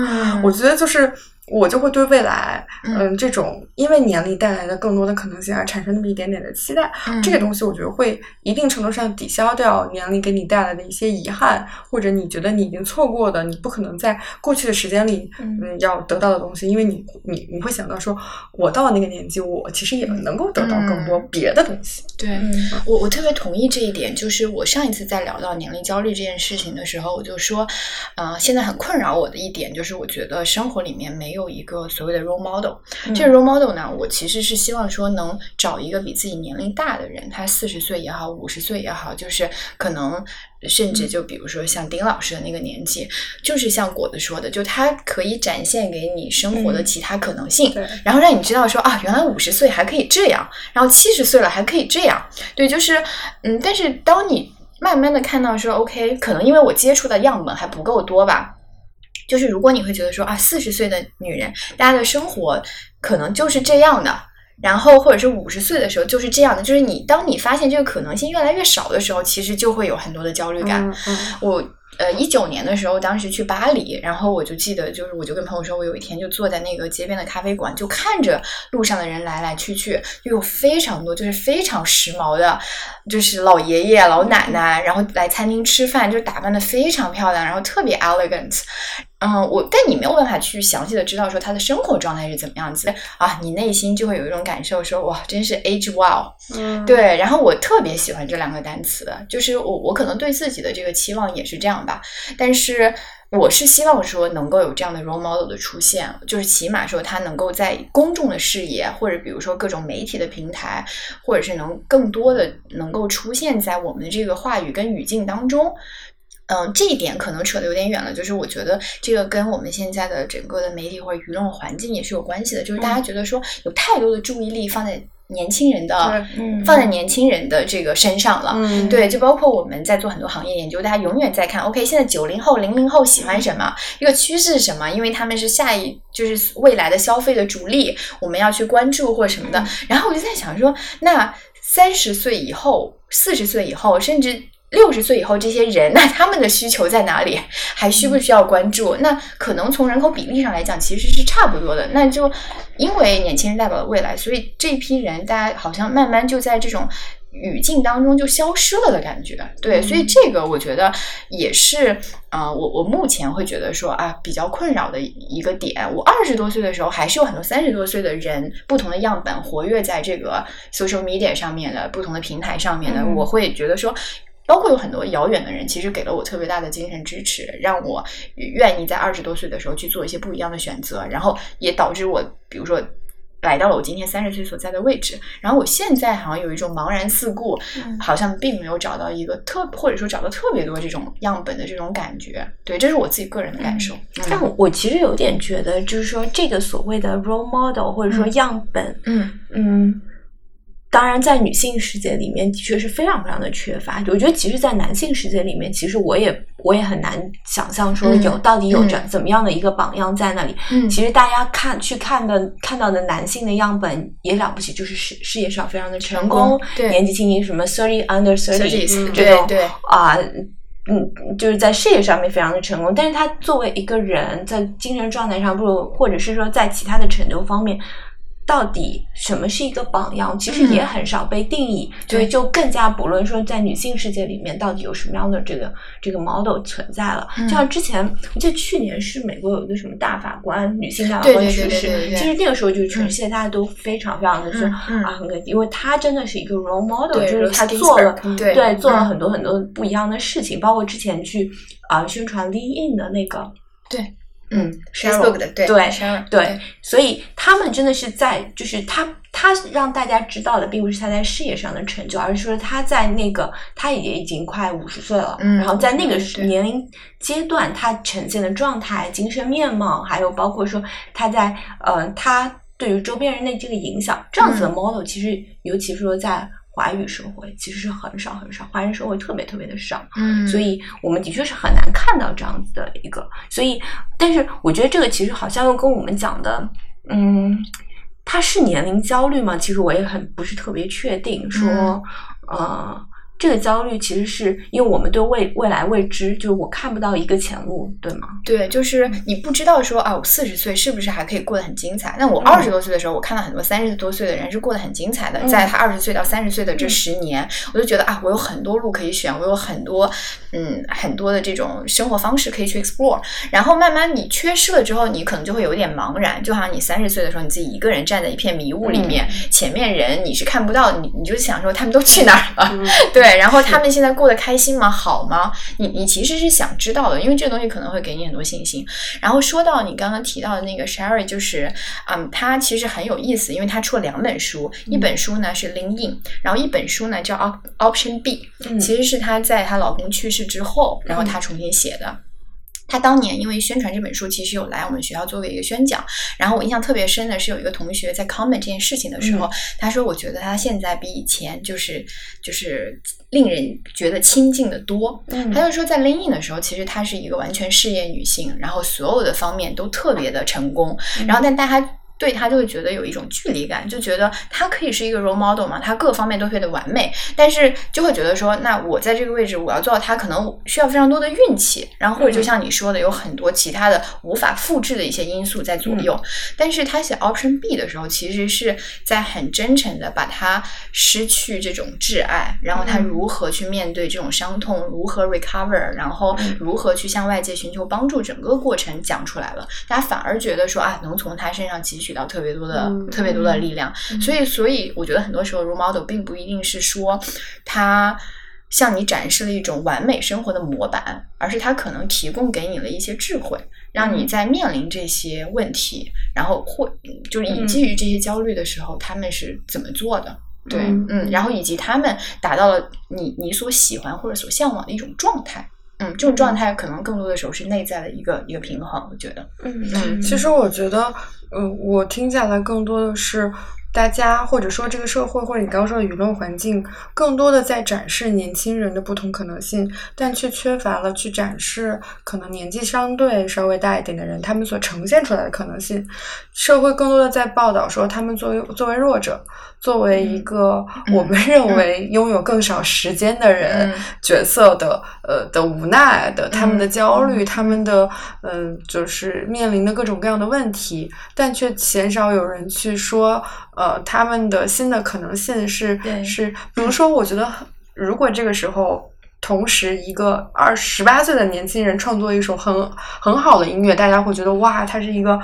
我觉得就是我就会对未来，嗯嗯，这种因为年龄带来的更多的可能性而产生那么一点点的期待。嗯这个东西我觉得会一定程度上抵消掉年龄给你带来的一些遗憾，或者你觉得你已经错过的，你不可能在过去的时间里，嗯嗯，要得到的东西，因为你你你会想到说，我到了那个年纪，我其实也能够得到更多嗯别的东西。对，嗯我我特别同意这一点。就是我上一次在聊到年龄焦虑这件事情的时候，我就说，呃，现在很困扰我的一点就是，我觉得生活里面没有一个所谓的 role model。嗯这个 role model 呢，我其实是希望说能找一个比自己年龄大的人，他四十岁也好，五十岁也好，就是可能甚至就比如说像丁老师的那个年纪，就是像果子说的，就他可以展现给你生活的嗯其他可能性。对，然后让你知道说啊，原来五十岁还可以这样，然后七十岁了还可以这样，对，就是嗯，但是当你慢慢的看到说，OK，可能因为我接触的样本还不够多吧，就是如果你会觉得说啊，四十岁的女人，大家的生活可能就是这样的。然后，或者是五十岁的时候就是这样的，就是你当你发现这个可能性越来越少的时候，其实就会有很多的焦虑感。嗯嗯我呃一九年的时候，当时去巴黎，然后我就记得，就是我就跟朋友说，我有一天就坐在那个街边的咖啡馆，就看着路上的人来来去去，就有非常多就是非常时髦的，就是老爷爷老奶奶，然后来餐厅吃饭，就打扮的非常漂亮，然后特别 elegant。嗯，我但你没有办法去详细的知道说他的生活状态是怎么样子的啊，你内心就会有一种感受说哇，真是 age wow，嗯，对，然后我特别喜欢这两个单词，就是我我可能对自己的这个期望也是这样吧，但是我是希望说能够有这样的 role model 的出现，就是起码说他能够在公众的视野，或者比如说各种媒体的平台，或者是能更多的能够出现在我们的这个话语跟语境当中。嗯，这一点可能扯得有点远了，就是我觉得这个跟我们现在的整个的媒体或者舆论环境也是有关系的，就是大家觉得说有太多的注意力放在年轻人的，嗯放在年轻人的这个身上了。嗯，对，就包括我们在做很多行业研究，大家永远在看，OK，现在九零后、零零后喜欢什么，一个趋势是什么？因为他们是下一就是未来的消费的主力，我们要去关注或者什么的。然后我就在想说，那三十岁以后、四十岁以后，甚至六十岁以后这些人，那他们的需求在哪里？还需不需要关注？那可能从人口比例上来讲，其实是差不多的。那就因为年轻人代表了未来，所以这批人大家好像慢慢就在这种。语境当中就消失了的感觉，对，所以这个我觉得也是，呃，我我目前会觉得说啊，比较困扰的一个点。我二十多岁的时候，还是有很多三十多岁的人，不同的样本活跃在这个 social media 上面的不同的平台上面的，嗯我会觉得说。包括有很多遥远的人，其实给了我特别大的精神支持，让我愿意在二十多岁的时候去做一些不一样的选择，然后也导致我，比如说来到了我今天三十岁所在的位置。然后我现在好像有一种茫然四顾，嗯好像并没有找到一个特，或者说找到特别多这种样本的这种感觉。对，这是我自己个人的感受。但我我其实有点觉得，就是说这个所谓的 role model 或者说嗯样本，嗯嗯，当然在女性世界里面的确是非常非常的缺乏。我觉得其实，在男性世界里面，其实我也我也很难想象说嗯有、到底有着嗯怎么样的一个榜样在那里。嗯其实大家看去看的看到的男性的样本也了不起，就是事事业上非常的成成功对年纪轻轻什么 thirty under thirty 30这种对对啊。嗯，就是在事业上面非常的成功，但是他作为一个人，在精神状态上，不如或者是说在其他的成就方面，到底什么是一个榜样，其实也很少被定义，所以对就更加不论说在女性世界里面到底有什么样的这个这个 model 存在了。嗯。就像之前，我记得去年是美国有一个什么大法官，女性大法官去世，其实那个时候就是全世界大家都非常非常的说、嗯嗯。啊，很感激，因为她真的是一个 role model，就是她做了对。对做了嗯。很多很多不一样的事情，包括之前去啊、宣传 Lean In 的那个，对，嗯 Facebook 的对对对，所以他们真的是在，就是他他让大家知道的，并不是他在事业上的成就，而是说他在那个他也已经快五十岁了，嗯然后在那个年龄阶段，他呈现的状态、精神面貌，还有包括说他在呃他对于周边人的这个影响，这样子的嗯。model，其实尤其是说在华语社会，其实是很少很少，华人社会特别特别的少。嗯，所以我们的确是很难看到这样子的一个。所以，但是我觉得这个其实好像又跟我们讲的，嗯，他是年龄焦虑吗？其实我也很不是特别确定说，嗯呃。这个焦虑其实是因为我们对未未来未知，就是我看不到一个前路，对吗？对，就是你不知道说啊，我四十岁是不是还可以过得很精彩？那我二十多岁的时候，我看到很多三十多岁的人是过得很精彩的，在他二十岁到三十岁的这十年，我就觉得啊，我有很多路可以选，我有很多嗯很多的这种生活方式可以去 explore。然后慢慢你缺失了之后，你可能就会有一点茫然，就好像你三十岁的时候，你自己一个人站在一片迷雾里面，前面人你是看不到，你你就想说他们都去哪儿了？对，然后他们现在过得开心吗？好吗？你你其实是想知道的，因为这个东西可能会给你很多信心。然后说到你刚刚提到的那个 Sherry，就是嗯，他其实很有意思，因为他出了两本书，一本书呢是 Lean In，然后一本书呢叫 Option B，其实是她在她老公去世之后，然后她重新写的。他当年因为宣传这本书，其实有来我们学校做过一个宣讲。然后我印象特别深的是，有一个同学在 comment 这件事情的时候，他说：“我觉得他现在比以前就是就是令人觉得亲近的多。”嗯他就说，在 Lean In 的时候，其实她是一个完全事业女性，然后所有的方面都特别的成功。然后，但大家。对他就会觉得有一种距离感，就觉得他可以是一个 role model 嘛，他各方面都特别的完美，但是就会觉得说，那我在这个位置，我要做到他，可能需要非常多的运气，然后或者就像你说的，有很多其他的无法复制的一些因素在左右。但是他写 option B 的时候，其实是在很真诚的把他失去这种挚爱，然后他如何去面对这种伤痛，如何 recover，然后如何去向外界寻求帮助，整个过程讲出来了，大家反而觉得说啊，能从他身上汲取。到特别多的、特别多的力量，所以，所以我觉得很多时候，role model 并不一定是说他向你展示了一种完美生活的模板，而是他可能提供给你了一些智慧，让你在面临这些问题，然后或就是以基于这些焦虑的时候，他们是怎么做的？对，嗯，然后以及他们达到了你你所喜欢或者所向往的一种状态。嗯，这种状态可能更多的时候是内在的一个一个平衡，我觉得。嗯嗯，其实我觉得，呃，我听下来更多的是。大家或者说这个社会或者你刚刚说的舆论环境，更多的在展示年轻人的不同可能性，但却缺乏了去展示可能年纪相对稍微大一点的人他们所呈现出来的可能性。社会更多的在报道说他们作为作为弱者，作为一个我们认为拥有更少时间的人角色的呃的无奈的他们的焦虑，他们的嗯就是面临的各种各样的问题，但却鲜少有人去说。呃，他们的新的可能性是是，比如说，我觉得如果这个时候。同时，一个二十八岁的年轻人创作一首很很好的音乐，大家会觉得哇，他是一个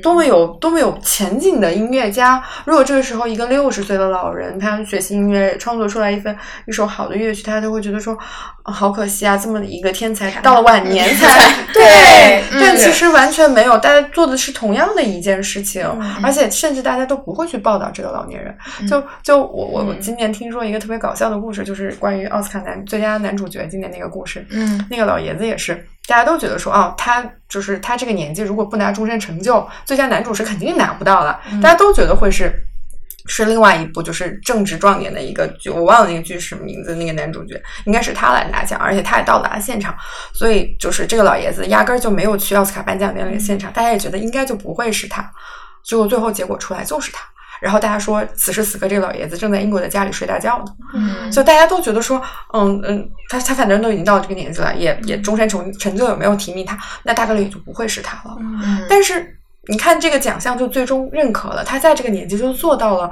多么有多么有前景的音乐家。如果这个时候一个六十岁的老人，他学习音乐，创作出来一份一首好的乐曲，他就会觉得说，好可惜啊，这么一个天才到了晚年 才对。但其实完全没有，大家做的是同样的一件事情，而且甚至大家都不会去报道这个老年人。就就我我我今年听说一个特别搞笑的故事，就是关于奥斯卡男最佳。男主角今年那个故事，嗯，那个老爷子也是，大家都觉得说，哦，他就是他这个年纪，如果不拿终身成就，最佳男主是肯定拿不到的。大家都觉得会是是另外一部就是正值壮年的一个剧，我忘了那个剧什么名字，那个男主角。应该是他来拿奖，而且他也到达了现场，所以就是这个老爷子压根儿就没有去奥斯卡颁奖典礼现场，大家也觉得应该就不会是他，结果最后结果出来就是他。然后大家说，此时此刻这个老爷子正在英国的家里睡大觉呢。嗯，就大家都觉得说，嗯嗯，他他反正都已经到这个年纪了，也也终身成成就也没有提名他，那大概率就不会是他了。嗯，但是。你看这个奖项就最终认可了他在这个年纪就做到了，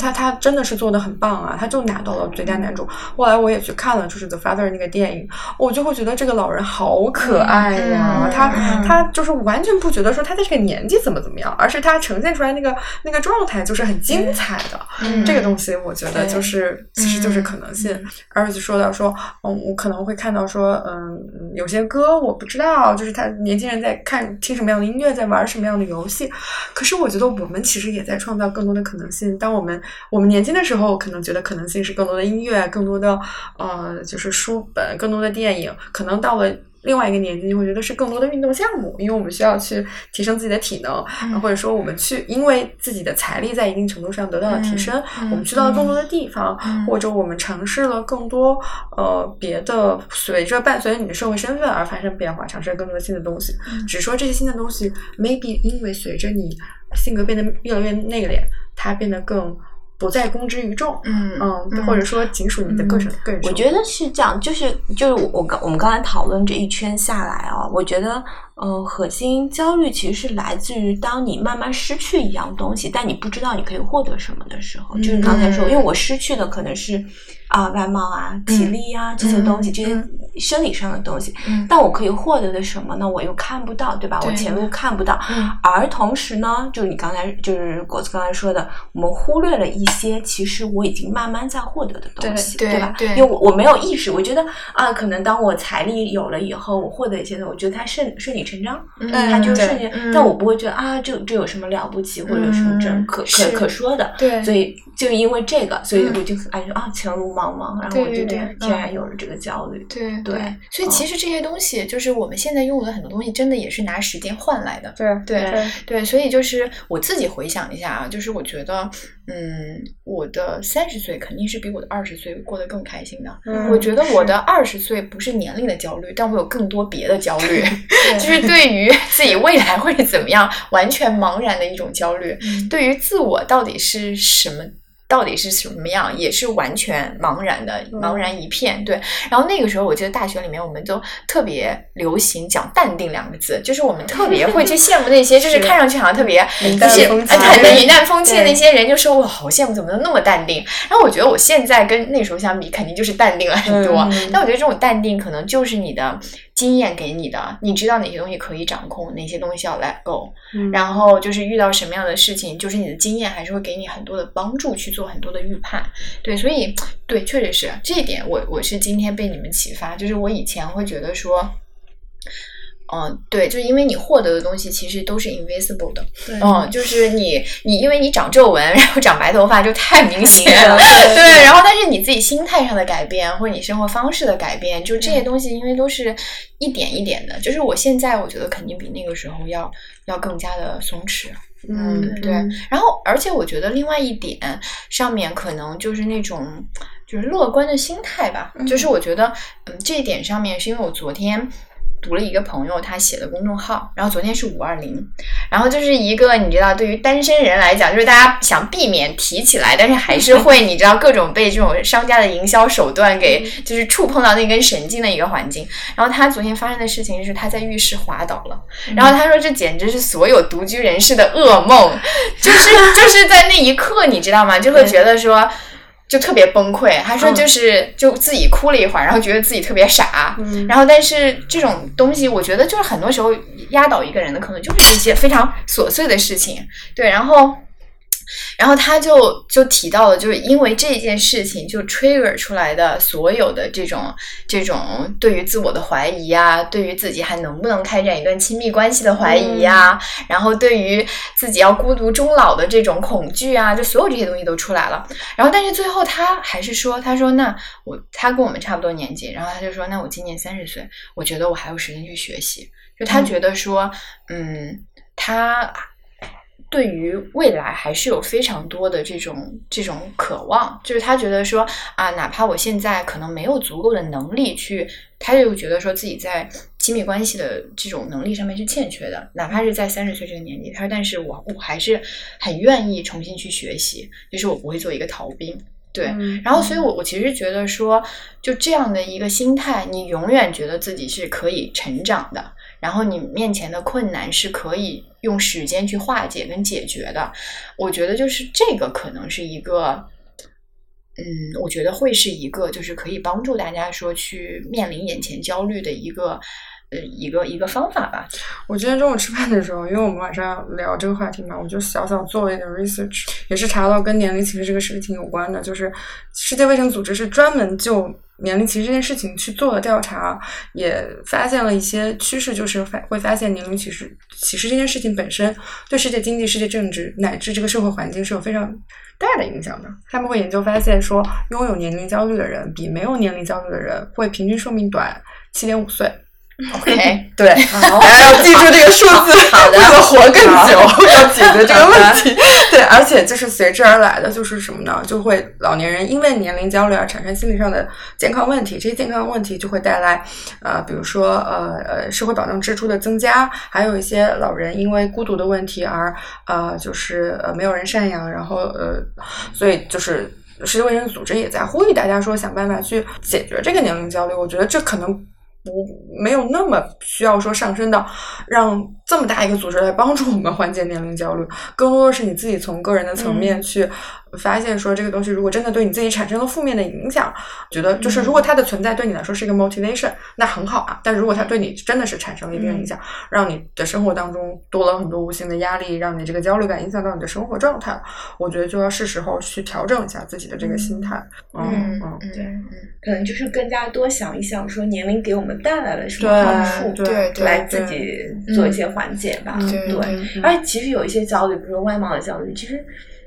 他他真的是做的很棒啊，他就拿到了最佳男主。后来我也去看了就是 The Father 那个电影，我就会觉得这个老人好可爱呀，他他就是完全不觉得说他在这个年纪怎么怎么样，而是他呈现出来那个那个状态就是很精彩的。这个东西我觉得就是其实就是可能性。儿子说到说，嗯，我可能会看到说，嗯，有些歌我不知道，就是他年轻人在看听什么样的音乐，在玩什么样的。游戏，可是我觉得我们其实也在创造更多的可能性。当我们我们年轻的时候，可能觉得可能性是更多的音乐，更多的呃，就是书本，更多的电影。可能到了。另外一个年纪，你会觉得是更多的运动项目，因为我们需要去提升自己的体能，或者说我们去因为自己的财力在一定程度上得到了提升，我们去到了更多的地方，或者我们尝试了更多呃别的，随着伴随着你的社会身份而发生变化，尝试了更多新的东西。只说这些新的东西，maybe 因为随着你性格变得越来越内敛，它变得更不再公之于众，嗯嗯，或者说仅属你的个人个人。我觉得是这样，就是就是我我刚我们刚才讨论这一圈下来啊，我觉得，嗯、核心焦虑其实是来自于当你慢慢失去一样东西，但你不知道你可以获得什么的时候，就是你刚才说，嗯因为我失去的可能是啊、外貌啊、体力啊、这些东西，这些生理上的东西，嗯但我可以获得的什么呢？我又看不到，对吧？我前路看不到，嗯而同时呢，就你刚才就是果子刚才说的，我们忽略了一些其实我已经慢慢在获得的东西，对吧？对因为我我没有意识，我觉得啊，可能当我财力有了以后，我获得一些东西，我觉得它顺顺理成章，嗯他就瞬间，嗯但我不会觉得啊，这这有什么了不起，或者有什么这嗯可是可可说的，对所以就因为这个，所以嗯我就感觉啊，前路茫茫，然后我就天然有了这个焦虑，对对所以其实这些东西，就是我们现在拥有的很多东西，真的也是拿时间换来的。对对对对，所以就是我自己回想一下啊，就是我觉得，嗯，我的三十岁肯定是比我的二十岁过得更开心的。嗯我觉得我的二十岁不是年龄的焦虑，但我有更多别的焦虑，就是对于自己未来会是怎么样完全茫然的一种焦虑，嗯对于自我到底是什么。到底是什么样，也是完全茫然的，茫然一片。对，然后那个时候，我记得大学里面我们都特别流行讲“淡定”两个字，就是我们特别会去羡慕那些，就是是看上去好像特别云就是哎对云淡风轻的那些人，就说哇，好羡慕，怎么能那么淡定？然后我觉得我现在跟那时候相比，肯定就是淡定了很多。嗯但我觉得这种淡定，可能就是你的经验给你的，你知道哪些东西可以掌控，哪些东西要 let go。嗯然后就是遇到什么样的事情，就是你的经验还是会给你很多的帮助，去做很多的预判。对，所以对，确实是这一点我，我是今天被你们启发，就是我以前会觉得说。嗯，对，就是因为你获得的东西其实都是 invisible 的，对嗯，就是你你因为你长皱纹，然后长白头发就太明显了，对对，然后但是你自己心态上的改变，或者你生活方式的改变，就这些东西，因为都是一点一点的，就是我现在我觉得肯定比那个时候要要更加的松弛，嗯对。然后而且我觉得另外一点上面可能就是那种就是乐观的心态吧，就是我觉得嗯这一点上面是因为我昨天。读了一个朋友他写的公众号，然后昨天是五二零，然后就是一个你知道，对于单身人来讲，就是大家想避免提起来，但是还是会 你知道各种被这种商家的营销手段给就是触碰到那根神经的一个环境。然后他昨天发生的事情是他在浴室滑倒了，然后他说这简直是所有独居人士的噩梦，就是就是在那一刻你知道吗？就会觉得说。就特别崩溃，他说就是就自己哭了一会儿，然后觉得自己特别傻，嗯。然后但是这种东西，我觉得就是很多时候压倒一个人的，可能就是一些非常琐碎的事情，对，然后。然后他就就提到了，就是因为这件事情就 trigger 出来的所有的这种这种对于自我的怀疑啊，对于自己还能不能开展一段亲密关系的怀疑呀、然后对于自己要孤独终老的这种恐惧啊，就所有这些东西都出来了。然后但是最后他还是说，他说那我他跟我们差不多年纪，然后他就说那我今年三十岁，我觉得我还有时间去学习。就他觉得说，嗯，他对于未来还是有非常多的这种这种渴望，就是他觉得说啊，哪怕我现在可能没有足够的能力去，他就觉得说自己在亲密关系的这种能力上面是欠缺的，哪怕是在三十岁这个年纪，他说，但是我我还是很愿意重新去学习，就是我不会做一个逃兵。对，嗯。然后，所以我我其实觉得说，就这样的一个心态，你永远觉得自己是可以成长的，然后你面前的困难是可以用时间去化解跟解决的。我觉得就是这个可能是一个，嗯，我觉得会是一个就是可以帮助大家说去面临眼前焦虑的一个呃一个一个方法吧。我今天中午吃饭的时候，因为我们晚上聊这个话题嘛，我就小小做了一点 research，也是查到跟年龄歧视这个事情有关的，就是世界卫生组织是专门就年龄歧视这件事情去做了调查，也发现了一些趋势，就是发会发现年龄歧视歧视这件事情本身对世界经济、世界政治乃至这个社会环境是有非常大的影响的。他们会研究发现说，拥有年龄焦虑的人比没有年龄焦虑的人会平均寿命短七点五岁。OK，对，好大家要记住这个数字，为了活更久，要解决 这个问题。对，而且就是随之而来的就是什么呢？就会老年人因为年龄焦虑而产生心理上的健康问题，这些健康问题就会带来呃，比如说呃呃社会保障支出的增加，还有一些老人因为孤独的问题而呃就是呃没有人赡养，然后呃，所以就是。世界卫生组织也在呼吁大家说，想办法去解决这个年龄焦虑。我觉得这可能不没有那么需要说上升到让这么大一个组织来帮助我们缓解年龄焦虑，更多的是你自己从个人的层面去发现说这个东西如果真的对你自己产生了负面的影响，觉得就是如果它的存在对你来说是一个 motivation，那很好啊。但如果它对你真的是产生了一定影响，让你的生活当中多了很多无形的压力，让你这个焦虑感影响到你的生活状态，我觉得就要是时候去调整一下自己的这个心态。嗯嗯对嗯可能就是更加多想一想，说年龄给我们带来了什么对好处，对对来自己做一些缓解吧。嗯对而且其实有一些焦虑，比如说外貌的焦虑，其实。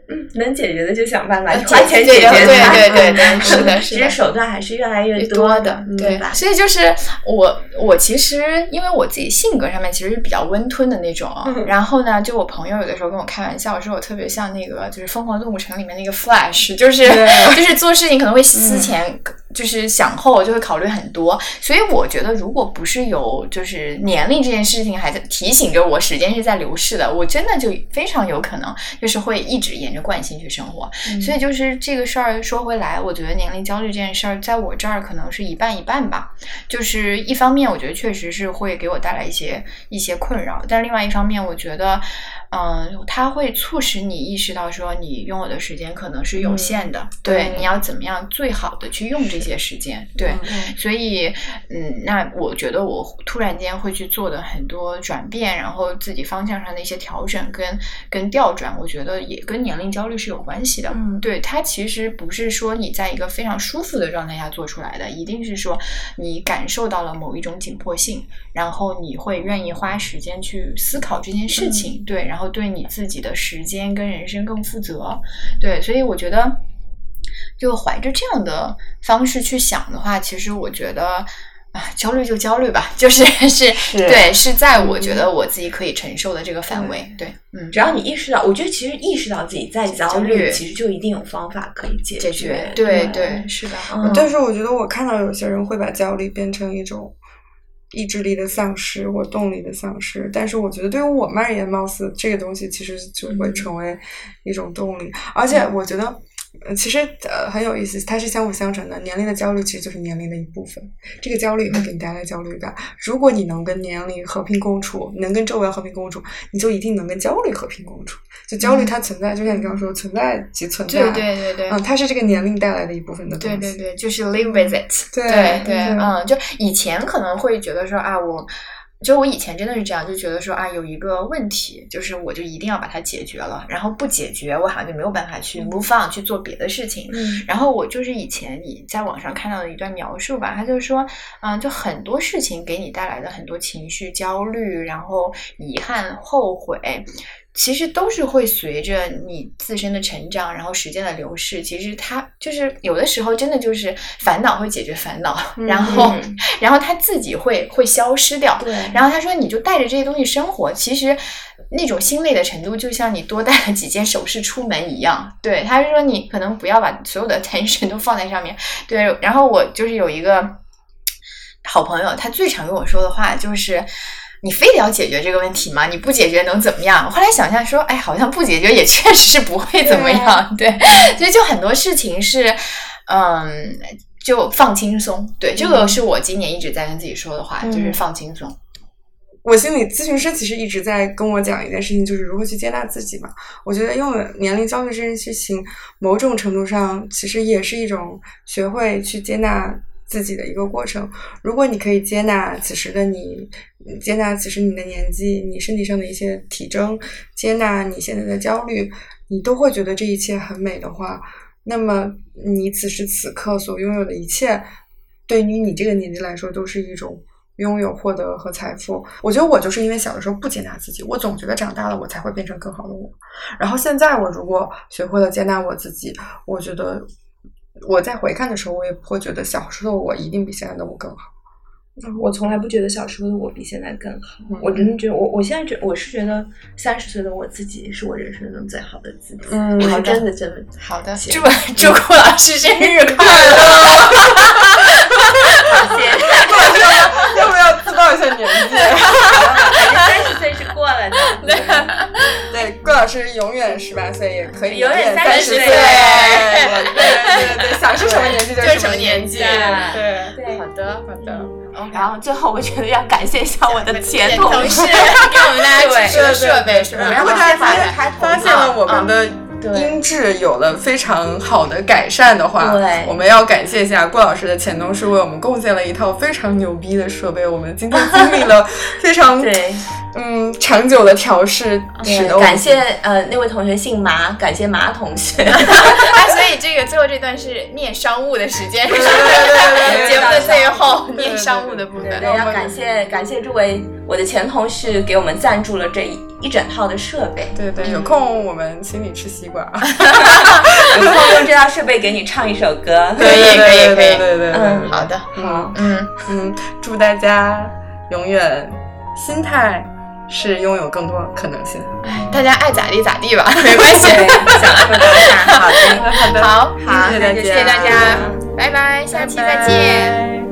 嗯，能解决的就想办法呃花钱解决对对对是的是的其实手段还是越来越多的，嗯对吧？所以就是我我其实因为我自己性格上面其实是比较温吞的那种，嗯然后呢，就我朋友有的时候跟我开玩笑说我特别像那个就是《疯狂动物城》里面那个 Flash，就是就是做事情可能会思嗯前、就是想后，就会考虑很多。所以我觉得如果不是有就是年龄这件事情还在提醒着我时间是在流逝的，我真的就非常有可能就是会一直沿着惯性去生活。嗯所以就是这个事儿说回来，我觉得年龄焦虑这件事儿，在我这儿可能是一半一半吧。就是一方面，我觉得确实是会给我带来一些一些困扰，但另外一方面，我觉得，嗯、它会促使你意识到说，你拥有的时间可能是有限的，对，对你要怎么样最好的去用这些时间，对。所以，嗯，那我觉得我突然间会去做的很多转变，然后自己方向上的一些调整跟跟调转，我觉得也跟年龄焦虑是有关系的。嗯对，它其实不是说你在一个非常舒服的状态下做出来的，一定是说你感受到了某一种紧迫性，然后你会愿意花时间去思考这件事情，对，然后对你自己的时间跟人生更负责。对，所以我觉得。就怀着这样的方式去想的话，其实我觉得啊，焦虑就焦虑吧，就是是对，是在我觉得我自己可以承受的这个范围。对，嗯，只要你意识到，我觉得其实意识到自己在焦焦虑虑，其实就一定有方法可以解解决，对对，是的，嗯但是我觉得我看到有些人会把焦虑变成一种意志力的丧失或动力的丧失，但是我觉得对于我们而言，貌似这个东西其实就会成为一种动力，而且我觉得。呃其实呃很有意思，它是相辅相成的。年龄的焦虑其实就是年龄的一部分，这个焦虑也会给你带来焦虑感。如果你能跟年龄和平共处，能跟周围和平共处，你就一定能跟焦虑和平共处。就焦虑它存在，就像你刚刚说，存在即存在。对对对对。嗯，它是这个年龄带来的一部分的东西。对对对，就是 live with it。对，对嗯，就以前可能会觉得说啊，我。就我以前真的是这样，就觉得说啊，有一个问题，就是我就一定要把它解决了，然后不解决，我好像就没有办法去 move on 去做别的事情。嗯然后我就是以前你在网上看到的一段描述吧，他就说，嗯，就很多事情给你带来的很多情绪焦虑，然后遗憾、后悔，其实都是会随着你自身的成长，然后时间的流逝，其实它就是有的时候真的就是烦恼会解决烦恼，然后嗯然后它自己会会消失掉。对，然后他说，你就带着这些东西生活，其实那种心累的程度，就像你多带了几件首饰出门一样。对，他是说你可能不要把所有的 attention 都放在上面。对，然后我就是有一个好朋友，他最常跟我说的话就是。你非得要解决这个问题吗？你不解决能怎么样？后来想想说，哎，好像不解决也 确实是不会怎么样。对，所以就很多事情是，嗯，就放轻松。对，这个是我今年一直在跟自己说的话，就是放轻松。我心理咨询师其实一直在跟我讲一件事情，就是如何去接纳自己嘛。我觉得因为年龄焦虑这件事情，某种程度上其实也是一种学会去接纳自己的一个过程。如果你可以接纳此时的你，接纳此时你的年纪，你身体上的一些体征，接纳你现在的焦虑，你都会觉得这一切很美的话，那么你此时此刻所拥有的一切，对于你这个年纪来说，都是一种。拥有、获得和财富，我觉得我就是因为小的时候不接纳自己，我总觉得长大了我才会变成更好的我。然后现在我如果学会了接纳我自己，我觉得我在回看的时候，我也不会觉得小时候我一定比现在的我更好。我从来不觉得小时候的我比现在更好。嗯我真的觉得，我我现在觉我是觉得三十岁的我自己是我人生中最好的自己。嗯我好的真的真的好的，行祝 祝顾老师生日快乐！好谢谢。要不要自报一下年纪？三十岁是过了的。对，顾老师永远十八岁，也可以永远三30岁。岁对对对对，想是什么年纪就是什什么么年纪对，对好的，好的。然后最后，我觉得要感谢一下我的前前同同事事，给我们大家支持的设备是吧？然然后后大家发发现现发现了我们的对音质有了非常好的改善的话，对我们要感谢一下顾老师的前同事为我们贡献了一套非常牛逼的设备。我们今天经历了非常 对，嗯长久的调试，使得我们感谢呃那位同学姓马，感谢马同学。啊，所以这个最后这段是念商务的时间，是吧？对对节目的最后念商务的部分对，。要感谢感谢诸位我的前同事给我们赞助了这一一整套的设备，对对，有空我们请你吃西瓜。有空用这套设备给你唱一首歌。可以可以可以对对嗯好的，好，嗯，嗯，祝大家永远心态是拥有更多可能性。大家爱咋地咋地吧，没关系。对，想说当下，好的。好的，好，好谢谢大家，谢谢大家，拜拜，下期再见。